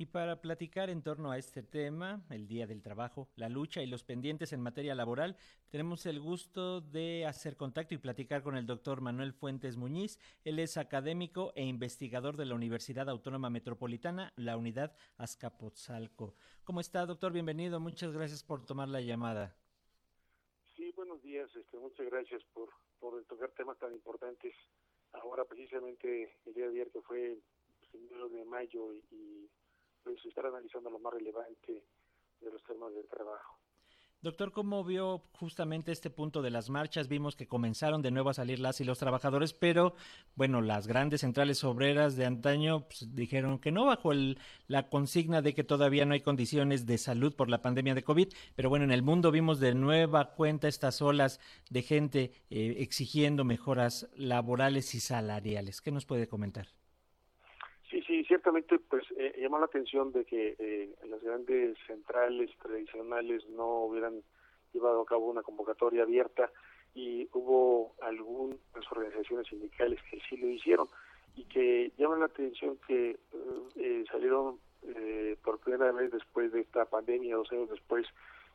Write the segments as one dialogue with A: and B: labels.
A: Y para platicar en torno a este tema, el Día del Trabajo, la lucha y los pendientes en materia laboral, tenemos el gusto de hacer contacto y platicar con el doctor Manuel Fuentes Muñiz. Él es académico e investigador de la Universidad Autónoma Metropolitana, la unidad Azcapotzalco. ¿Cómo está, doctor? Bienvenido. Muchas gracias por tomar la llamada.
B: Sí, buenos días. Este, muchas gracias por, por tocar temas tan importantes. Ahora, precisamente, el día de ayer que fue el primero de mayo y pues estar analizando lo más relevante de los temas del trabajo.
A: Doctor, ¿cómo vio justamente este punto de las marchas? Vimos que comenzaron de nuevo a salir las y los trabajadores, pero bueno, las grandes centrales obreras de antaño pues, dijeron que no bajo el, la consigna de que todavía no hay condiciones de salud por la pandemia de COVID, pero bueno, en el mundo vimos de nueva cuenta estas olas de gente eh, exigiendo mejoras laborales y salariales. ¿Qué nos puede comentar?
B: Sí, sí, ciertamente pues eh, llamó la atención de que eh, las grandes centrales tradicionales no hubieran llevado a cabo una convocatoria abierta y hubo algunas organizaciones sindicales que sí lo hicieron y que llaman la atención que eh, eh salieron eh, por primera vez después de esta pandemia, dos años después,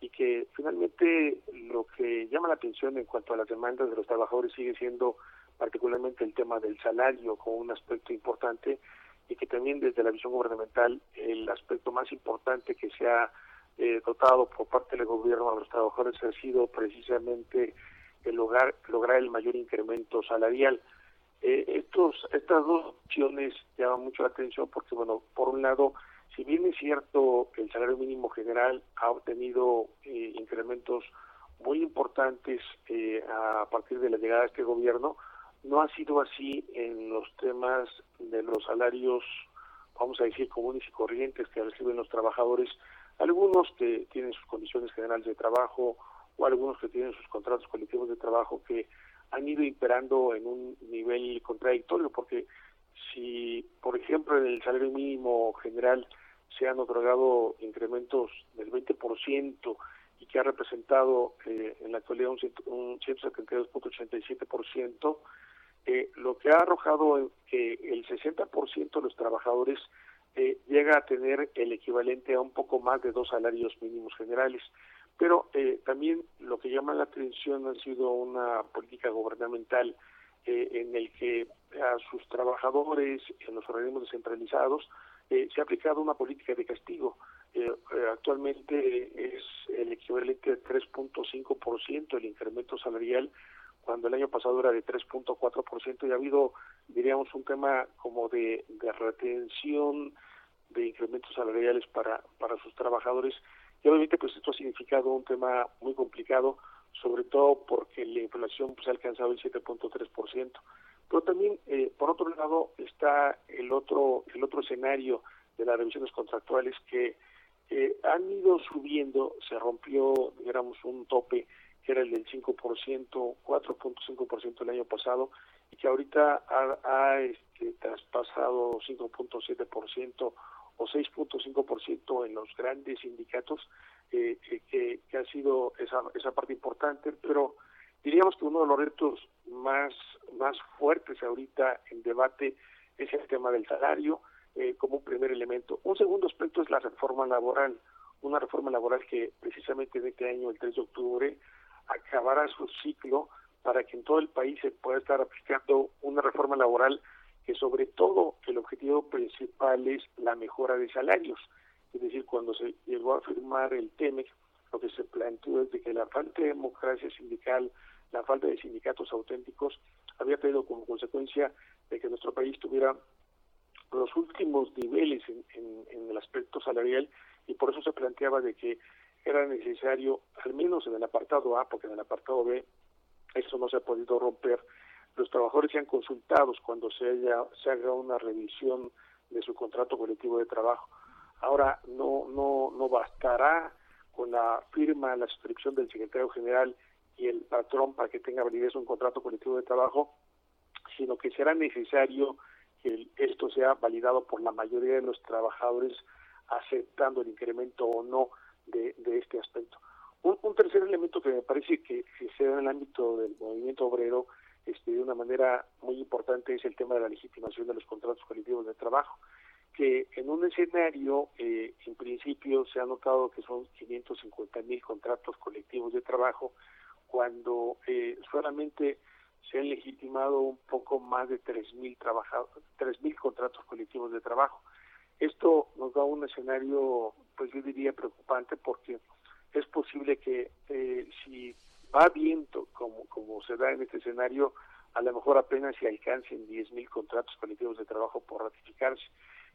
B: y que finalmente lo que llama la atención en cuanto a las demandas de los trabajadores sigue siendo particularmente el tema del salario como un aspecto importante y que también desde la visión gubernamental el aspecto más importante que se ha eh, dotado por parte del gobierno a los trabajadores ha sido precisamente el lograr, lograr el mayor incremento salarial. Eh, estos, estas dos opciones llaman mucho la atención porque, bueno, por un lado, si bien es cierto que el salario mínimo general ha obtenido eh, incrementos muy importantes eh, a partir de la llegada de este gobierno, no ha sido así en los temas de los salarios, vamos a decir, comunes y corrientes que reciben los trabajadores, algunos que tienen sus condiciones generales de trabajo o algunos que tienen sus contratos colectivos de trabajo que han ido imperando en un nivel contradictorio, porque si, por ejemplo, en el salario mínimo general se han otorgado incrementos del 20% y que ha representado eh, en la actualidad un, un 172.87%, eh, lo que ha arrojado que el 60% de los trabajadores eh, llega a tener el equivalente a un poco más de dos salarios mínimos generales. Pero eh, también lo que llama la atención ha sido una política gubernamental eh, en el que a sus trabajadores, en los organismos descentralizados, eh, se ha aplicado una política de castigo. Eh, eh actualmente es el equivalente de 3.5% el incremento salarial cuando el año pasado era de 3.4% y ha habido, diríamos, un tema como de, retención de incrementos salariales para, para sus trabajadores. Y obviamente pues esto ha significado un tema muy complicado, sobre todo porque la inflación pues, ha alcanzado el 7.3%. Pero también, eh, por otro lado, está el otro, el otro escenario de las revisiones contractuales que han ido subiendo, se rompió, digamos, un tope que era el del 5%, 4.5% el año pasado, y que ahorita ha, ha este, traspasado 5.7% o 6.5% en los grandes sindicatos, eh, que, que, ha sido esa, esa parte importante, pero diríamos que uno de los retos más, más fuertes ahorita en debate es el tema del salario eh, como un primer elemento. Un segundo aspecto es la reforma laboral, una reforma laboral que precisamente en este año, el 3 de octubre, acabará su ciclo para que en todo el país se pueda estar aplicando una reforma laboral que sobre todo el objetivo principal es la mejora de salarios. Es decir, cuando se llegó a firmar el TEMEC, lo que se planteó es de que la falta de democracia sindical, la falta de sindicatos auténticos, había traído como consecuencia de que nuestro país tuviera los últimos niveles en, en, en el aspecto salarial y por eso se planteaba de que era necesario, al menos en el apartado A, porque en el apartado B eso no se ha podido romper, los trabajadores sean consultados cuando se, haya, se haga una revisión de su contrato colectivo de trabajo. Ahora no, no, no bastará con la firma, la suscripción del secretario general y el patrón para que tenga validez un contrato colectivo de trabajo, sino que será necesario que esto sea validado por la mayoría de los trabajadores aceptando el incremento o no de, de este aspecto. Un, un, tercer elemento que me parece que, se da en el ámbito del movimiento obrero este, de una manera muy importante es el tema de la legitimación de los contratos colectivos de trabajo. que en un escenario, eh, en principio se ha notado que son 550 mil contratos colectivos de trabajo, cuando eh, solamente se han legitimado un poco más de 3 mil mil contratos colectivos de trabajo. Esto nos da un escenario, pues yo diría preocupante, porque es posible que eh, si va viento como, como se da en este escenario, a lo mejor apenas se alcancen 10.000 contratos colectivos de trabajo por ratificarse.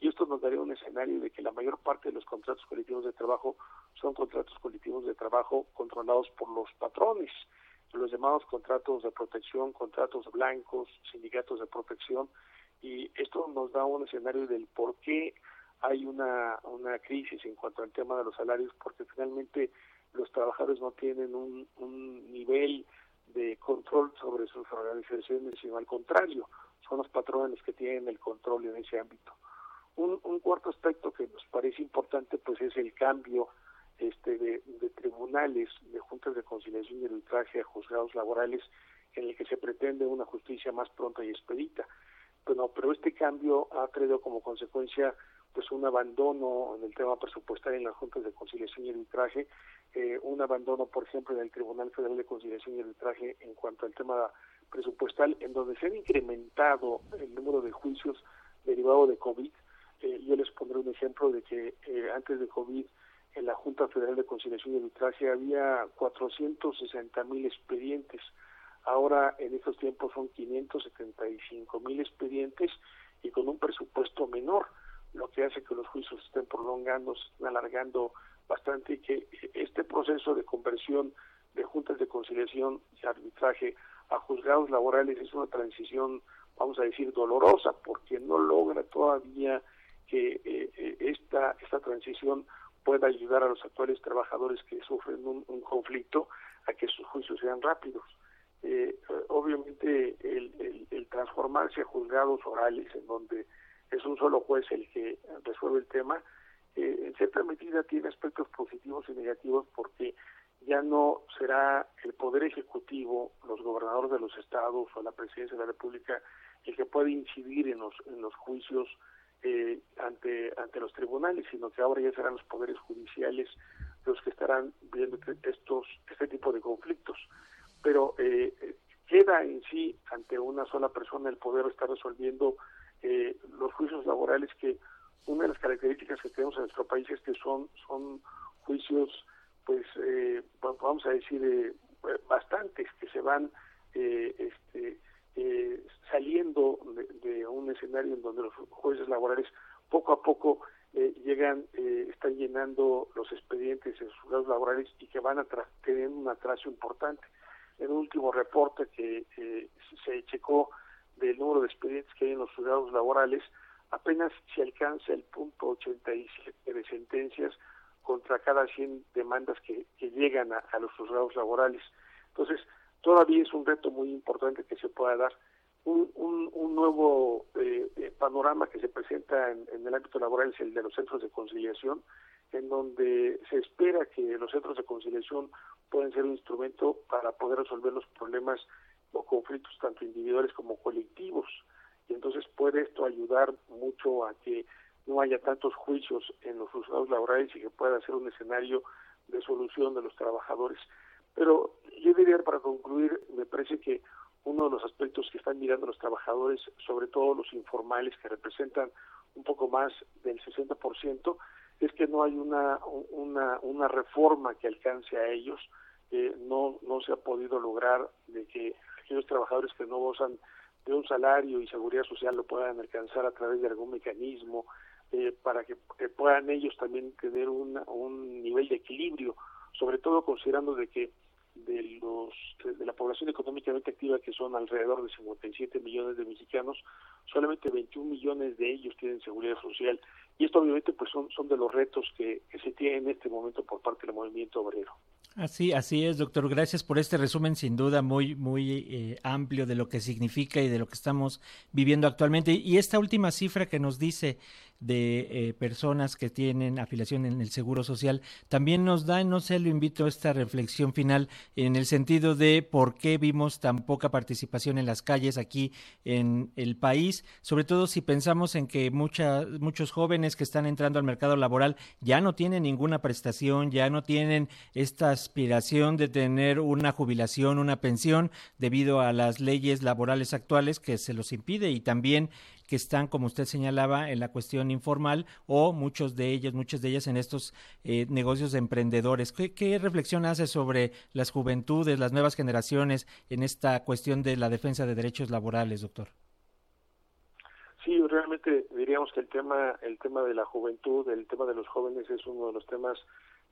B: Y esto nos daría un escenario de que la mayor parte de los contratos colectivos de trabajo son contratos colectivos de trabajo controlados por los patrones, los llamados contratos de protección, contratos blancos, sindicatos de protección. Y esto nos da un escenario del por qué hay una, una crisis en cuanto al tema de los salarios, porque finalmente los trabajadores no tienen un, un nivel de control sobre sus organizaciones, sino al contrario, son los patrones que tienen el control en ese ámbito. Un, un cuarto aspecto que nos parece importante pues es el cambio este de, de tribunales, de juntas de conciliación y arbitraje a juzgados laborales en el que se pretende una justicia más pronta y expedita. Bueno, pero este cambio ha traído como consecuencia pues un abandono en el tema presupuestario en las juntas de conciliación y arbitraje, eh, un abandono, por ejemplo, en el Tribunal Federal de Conciliación y Arbitraje en cuanto al tema presupuestal, en donde se han incrementado el número de juicios derivados de COVID. Eh, yo les pondré un ejemplo de que eh, antes de COVID en la Junta Federal de Conciliación y Arbitraje había 460 mil expedientes. Ahora en estos tiempos son 575 mil expedientes y con un presupuesto menor lo que hace que los juicios estén prolongando, estén alargando bastante y que este proceso de conversión de juntas de conciliación y arbitraje a juzgados laborales es una transición, vamos a decir, dolorosa, porque no logra todavía que eh, eh, esta, esta transición pueda ayudar a los actuales trabajadores que sufren un, conflicto a que sus juicios sean rápidos. Eh, obviamente el, transformarse a juzgados orales en donde es un solo juez el que resuelve el tema, eh, en cierta medida tiene aspectos positivos y negativos porque ya no será el Poder Ejecutivo, los gobernadores de los estados o la Presidencia de la República el que puede incidir en los, en los juicios eh, ante, ante los tribunales, sino que ahora ya serán los poderes judiciales los que estarán viendo estos, este tipo de conflictos. Pero eh, queda en sí ante una sola persona el poder estar resolviendo eh, los juicios laborales que una de las características que tenemos en nuestro país es que son son juicios pues eh, vamos a decir eh, bastantes que se van eh, este, eh, saliendo de, un escenario en donde los jueces laborales poco a poco llegan están llenando los expedientes en sus laborales y que van a tener un atraso importante en un último reporte que se checó del número de expedientes que hay en los juzgados laborales, apenas se alcanza el punto 87 de sentencias contra cada 100 demandas que, llegan a, los juzgados laborales. Entonces, todavía es un reto muy importante que se pueda dar. Un nuevo eh, eh, panorama que se presenta en, en, el ámbito laboral es el de los centros de conciliación, en donde se espera que los centros de conciliación puedan ser un instrumento para poder resolver los problemas o conflictos tanto individuales como colectivos. Y entonces puede esto ayudar mucho a que no haya tantos juicios en los juzgados laborales y que pueda ser un escenario de solución de los trabajadores. Pero yo diría para concluir, me parece que uno de los aspectos que están mirando los trabajadores, sobre todo los informales que representan un poco más del 60%, es que no hay una, una, una reforma que alcance a ellos. No, no se ha podido lograr de que aquellos trabajadores que no gozan de un salario y seguridad social lo puedan alcanzar a través de algún mecanismo eh, para que, puedan ellos también tener un nivel de equilibrio, sobre todo considerando de que de los de la población económicamente activa que son alrededor de 57 millones de mexicanos, solamente 21 millones de ellos tienen seguridad social y esto obviamente pues son son de los retos que, se tienen en este momento por parte del movimiento obrero.
A: Así, así es, doctor. Gracias por este resumen, sin duda muy, muy eh, amplio de lo que significa y de lo que estamos viviendo actualmente. Y esta última cifra que nos dice de eh, personas que tienen afiliación en el Seguro Social, también nos da, no sé, lo invito a esta reflexión final en el sentido de por qué vimos tan poca participación en las calles aquí en el país, sobre todo si pensamos en que mucha, muchos jóvenes que están entrando al mercado laboral ya no tienen ninguna prestación, ya no tienen esta aspiración de tener una jubilación, una pensión, debido a las leyes laborales actuales que se los impide y también que están, como usted señalaba, en la cuestión informal o muchos de ellos, muchas de ellas en estos eh, negocios de emprendedores. ¿Qué, reflexión hace sobre las juventudes, las nuevas generaciones en esta cuestión de la defensa de derechos laborales, doctor?
B: Sí, realmente diríamos que el tema, el tema de la juventud, el tema de los jóvenes es uno de los temas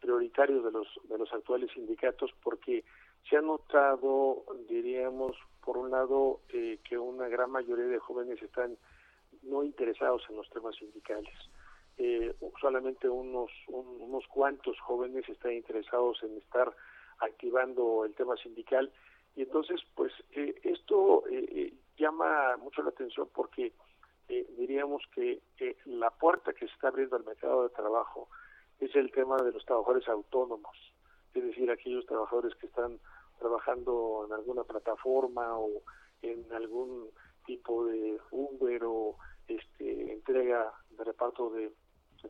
B: prioritarios de los de los actuales sindicatos porque se ha notado, diríamos, por un lado, eh, que una gran mayoría de jóvenes están no interesados en los temas sindicales. Eh, solamente unos, unos cuantos jóvenes están interesados en estar activando el tema sindical y entonces pues eh, esto eh, llama mucho la atención porque diríamos que la puerta que se está abriendo al mercado de trabajo es el tema de los trabajadores autónomos, es decir, aquellos trabajadores que están trabajando en alguna plataforma o en algún tipo de Uber o este, entrega de reparto de,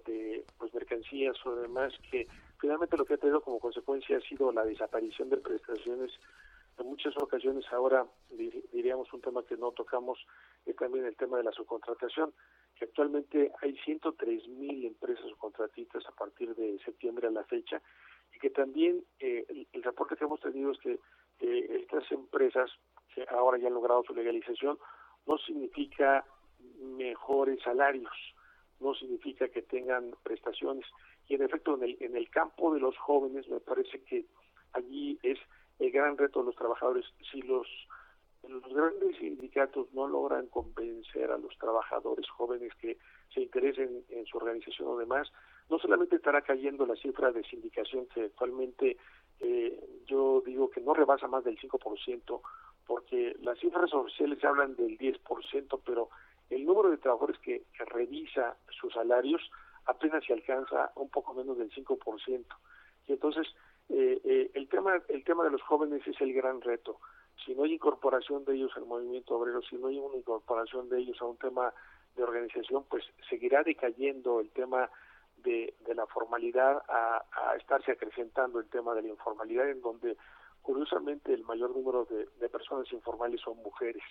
B: de pues, mercancías o demás, que finalmente lo que ha tenido como consecuencia ha sido la desaparición de prestaciones. En muchas ocasiones ahora diríamos un tema que no tocamos es también el tema de la subcontratación, que actualmente hay 103 mil empresas subcontratistas a partir de septiembre a la fecha y que también eh, el, reporte que hemos tenido es que eh, estas empresas que ahora ya han logrado su legalización no significa mejores salarios, no significa que tengan prestaciones. Y en efecto, en el, en el campo de los jóvenes me parece que allí es el gran reto de los trabajadores. Si los, los grandes sindicatos no logran convencer a los trabajadores jóvenes que se interesen en su organización o demás, no solamente estará cayendo la cifra de sindicación que actualmente eh, yo digo que no rebasa más del 5%, porque las cifras oficiales hablan del 10%, pero el número de trabajadores que, revisa sus salarios apenas se alcanza un poco menos del 5%. Y entonces, eh, eh, el, tema, el tema de los jóvenes es el gran reto. Si no hay incorporación de ellos al movimiento obrero, si no hay una incorporación de ellos a un tema de organización, pues seguirá decayendo el tema de, de la formalidad a, a estarse acrecentando el tema de la informalidad, en donde curiosamente el mayor número de, personas informales son mujeres.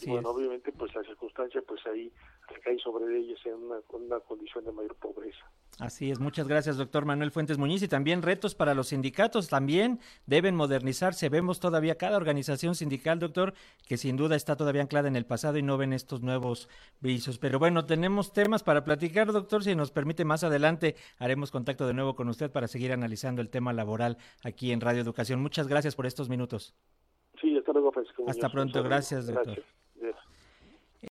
B: y bueno, obviamente pues la circunstancia pues ahí recae sobre ellas en una, una condición de mayor pobreza.
A: Así es, muchas gracias, doctor Manuel Fuentes Muñiz. Y también retos para los sindicatos, también deben modernizarse. Vemos todavía cada organización sindical, doctor, que sin duda está todavía anclada en el pasado y no ven estos nuevos vicios. Pero bueno, tenemos temas para platicar, doctor. Si nos permite más adelante, haremos contacto de nuevo con usted para seguir analizando el tema laboral aquí en Radio Educación. Muchas gracias por estos minutos.
B: Sí, hasta luego,
A: Hasta pronto, gracias, doctor. Gracias.